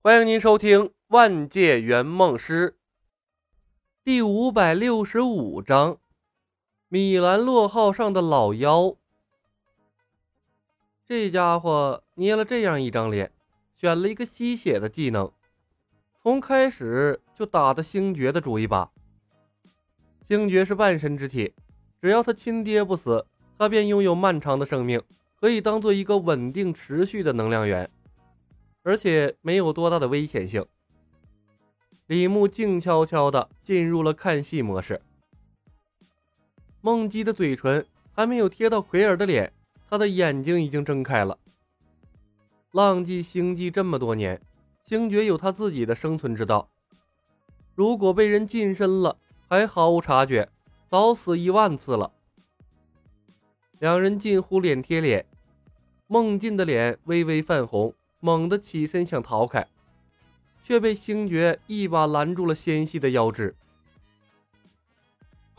欢迎您收听《万界圆梦师》第五百六十五章：米兰洛号上的老妖。这家伙捏了这样一张脸，选了一个吸血的技能，从开始就打的星爵的主意吧。星爵是半神之体，只要他亲爹不死，他便拥有漫长的生命，可以当做一个稳定持续的能量源。而且没有多大的危险性。李牧静悄悄地进入了看戏模式。梦姬的嘴唇还没有贴到奎尔的脸，他的眼睛已经睁开了。浪迹星际这么多年，星爵有他自己的生存之道。如果被人近身了还毫无察觉，早死一万次了。两人近乎脸贴脸，梦境的脸微微泛红。猛地起身想逃开，却被星爵一把拦住了纤细的腰肢。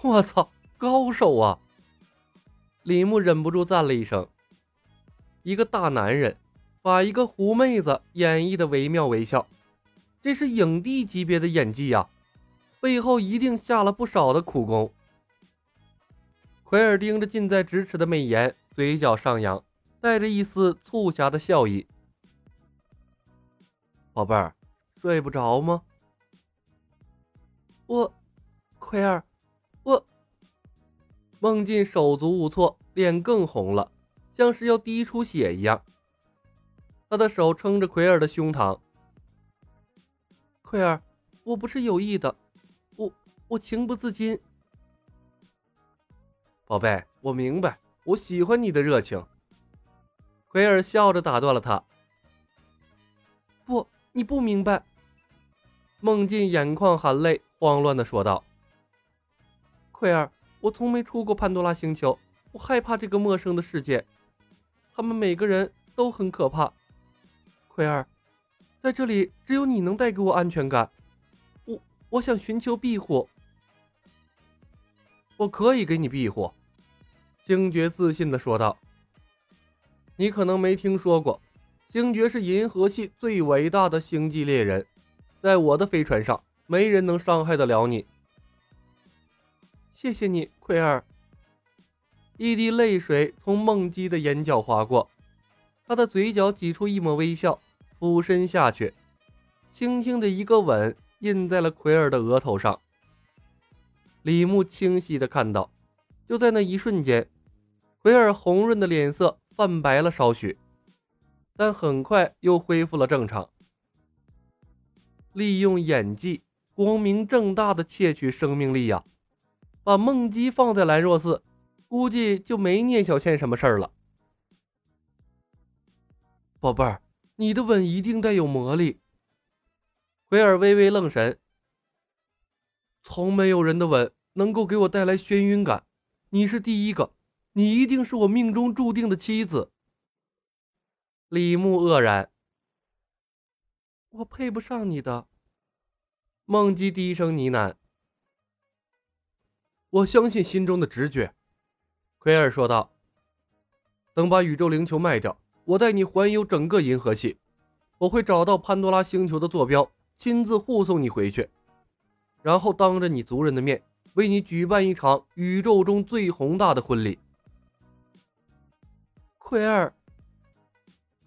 我操，高手啊！李牧忍不住赞了一声。一个大男人把一个狐妹子演绎的惟妙惟肖，这是影帝级别的演技呀！背后一定下了不少的苦功。奎尔盯着近在咫尺的美颜，嘴角上扬，带着一丝促狭的笑意。宝贝儿，睡不着吗？我，奎儿，我。孟进手足无措，脸更红了，像是要滴出血一样。他的手撑着奎尔的胸膛。奎儿，我不是有意的，我我情不自禁。宝贝，我明白，我喜欢你的热情。奎尔笑着打断了他。不。你不明白，孟进眼眶含泪，慌乱的说道：“奎儿，我从没出过潘多拉星球，我害怕这个陌生的世界，他们每个人都很可怕。奎儿，在这里只有你能带给我安全感，我我想寻求庇护。我可以给你庇护。”星爵自信的说道：“你可能没听说过。”星爵是银河系最伟大的星际猎人，在我的飞船上，没人能伤害得了你。谢谢你，奎尔。一滴泪水从梦姬的眼角划过，她的嘴角挤出一抹微笑，俯身下去，轻轻的一个吻印在了奎尔的额头上。李牧清晰的看到，就在那一瞬间，奎尔红润的脸色泛白了少许。但很快又恢复了正常。利用演技，光明正大的窃取生命力呀！把梦姬放在兰若寺，估计就没聂小倩什么事儿了。宝贝儿，你的吻一定带有魔力。奎尔微微愣神，从没有人的吻能够给我带来眩晕感，你是第一个，你一定是我命中注定的妻子。李牧愕然：“我配不上你的。”梦姬低声呢喃：“我相信心中的直觉。”奎尔说道：“等把宇宙灵球卖掉，我带你环游整个银河系。我会找到潘多拉星球的坐标，亲自护送你回去，然后当着你族人的面，为你举办一场宇宙中最宏大的婚礼。”奎尔。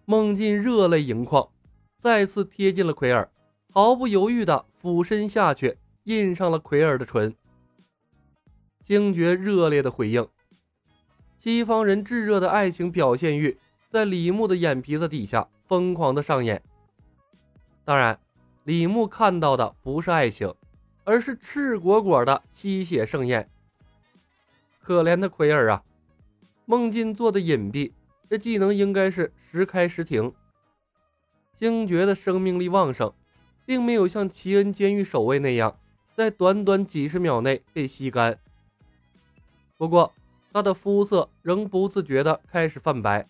孟进热泪盈眶，再次贴近了奎尔，毫不犹豫地俯身下去，印上了奎尔的唇。星爵热烈的回应，西方人炙热的爱情表现欲在李牧的眼皮子底下疯狂的上演。当然，李牧看到的不是爱情，而是赤果果的吸血盛宴。可怜的奎尔啊，孟进做的隐蔽。这技能应该是时开时停。星爵的生命力旺盛，并没有像奇恩监狱守卫那样，在短短几十秒内被吸干。不过，他的肤色仍不自觉地开始泛白，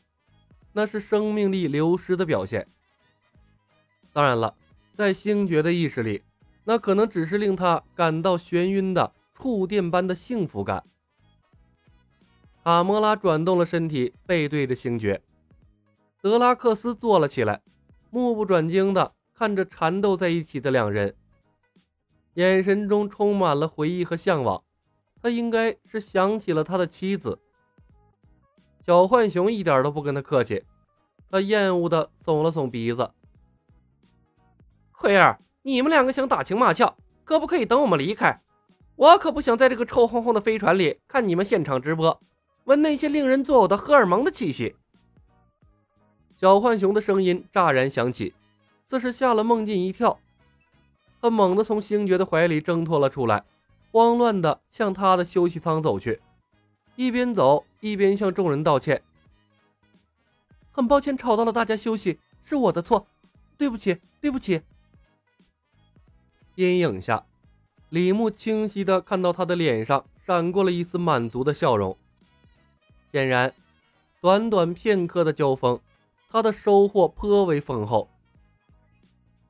那是生命力流失的表现。当然了，在星爵的意识里，那可能只是令他感到眩晕的触电般的幸福感。卡莫拉转动了身体，背对着星爵。德拉克斯坐了起来，目不转睛地看着缠斗在一起的两人，眼神中充满了回忆和向往。他应该是想起了他的妻子。小浣熊一点都不跟他客气，他厌恶的耸了耸鼻子。奎儿，你们两个想打情骂俏，可不可以等我们离开？我可不想在这个臭烘烘的飞船里看你们现场直播，闻那些令人作呕的荷尔蒙的气息。小浣熊的声音乍然响起，似是吓了梦境一跳。他猛地从星爵的怀里挣脱了出来，慌乱地向他的休息舱走去，一边走一边向众人道歉：“很抱歉吵到了大家休息，是我的错，对不起，对不起。”阴影下，李牧清晰地看到他的脸上闪过了一丝满足的笑容。显然，短短片刻的交锋。他的收获颇为丰厚。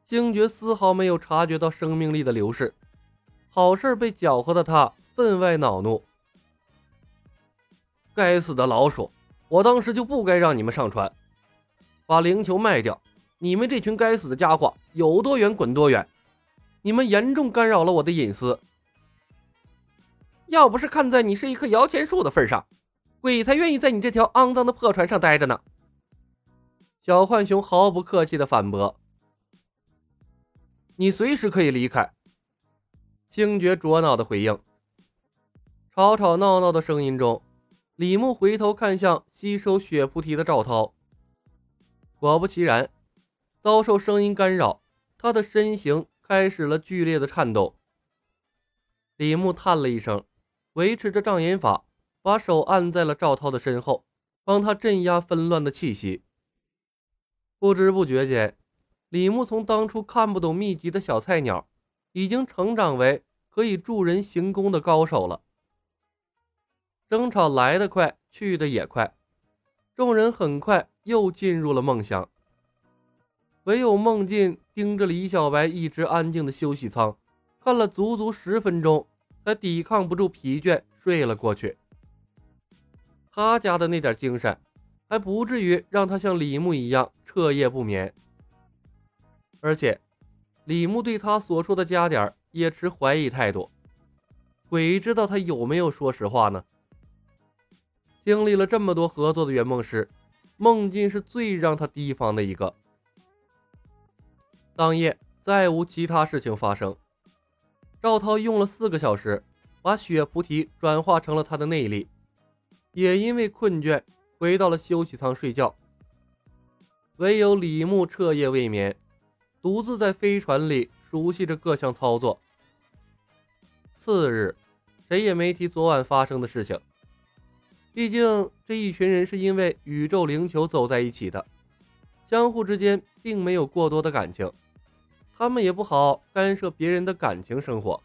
星爵丝毫没有察觉到生命力的流逝，好事被搅和的他分外恼怒。该死的老鼠！我当时就不该让你们上船，把灵球卖掉。你们这群该死的家伙，有多远滚多远！你们严重干扰了我的隐私。要不是看在你是一棵摇钱树的份上，鬼才愿意在你这条肮脏的破船上待着呢。小浣熊毫不客气的反驳：“你随时可以离开。”星爵捉恼的回应。吵吵闹闹的声音中，李牧回头看向吸收血菩提的赵涛。果不其然，遭受声音干扰，他的身形开始了剧烈的颤动。李牧叹了一声，维持着障眼法，把手按在了赵涛的身后，帮他镇压纷乱的气息。不知不觉间，李牧从当初看不懂秘籍的小菜鸟，已经成长为可以助人行功的高手了。争吵来得快，去得也快，众人很快又进入了梦乡。唯有梦境盯着李小白一直安静的休息舱，看了足足十分钟，才抵抗不住疲倦，睡了过去。他家的那点精神。还不至于让他像李牧一样彻夜不眠，而且李牧对他所说的加点也持怀疑态度，鬼知道他有没有说实话呢？经历了这么多合作的圆梦师，梦境是最让他提防的一个。当夜再无其他事情发生，赵涛用了四个小时把血菩提转化成了他的内力，也因为困倦。回到了休息舱睡觉，唯有李牧彻夜未眠，独自在飞船里熟悉着各项操作。次日，谁也没提昨晚发生的事情，毕竟这一群人是因为宇宙灵球走在一起的，相互之间并没有过多的感情，他们也不好干涉别人的感情生活。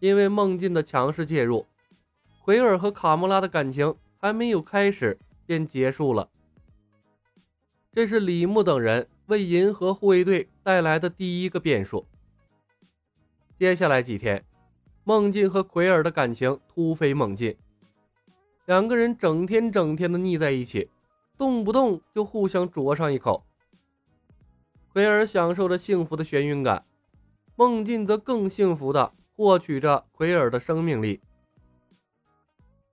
因为梦境的强势介入，奎尔和卡莫拉的感情。还没有开始便结束了，这是李牧等人为银河护卫队带来的第一个变数。接下来几天，梦境和奎尔的感情突飞猛进，两个人整天整天的腻在一起，动不动就互相啄上一口。奎尔享受着幸福的眩晕感，梦境则更幸福的获取着奎尔的生命力。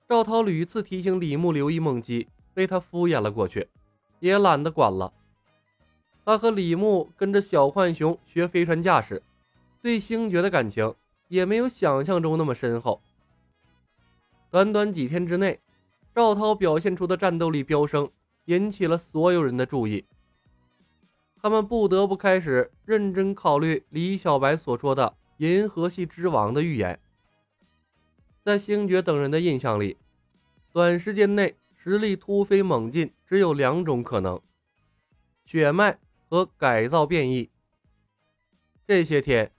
赵涛屡次提醒李牧留意梦姬，被他敷衍了过去，也懒得管了。他和李牧跟着小浣熊学飞船驾驶，对星爵的感情也没有想象中那么深厚。短短几天之内，赵涛表现出的战斗力飙升，引起了所有人的注意。他们不得不开始认真考虑李小白所说的“银河系之王”的预言。在星爵等人的印象里，短时间内实力突飞猛进只有两种可能：血脉和改造变异。这些天，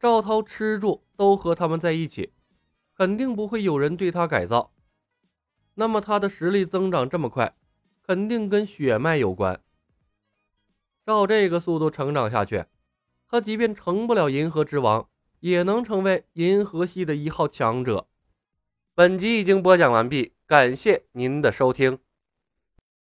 赵涛吃住都和他们在一起，肯定不会有人对他改造。那么他的实力增长这么快，肯定跟血脉有关。照这个速度成长下去，他即便成不了银河之王，也能成为银河系的一号强者。本集已经播讲完毕，感谢您的收听。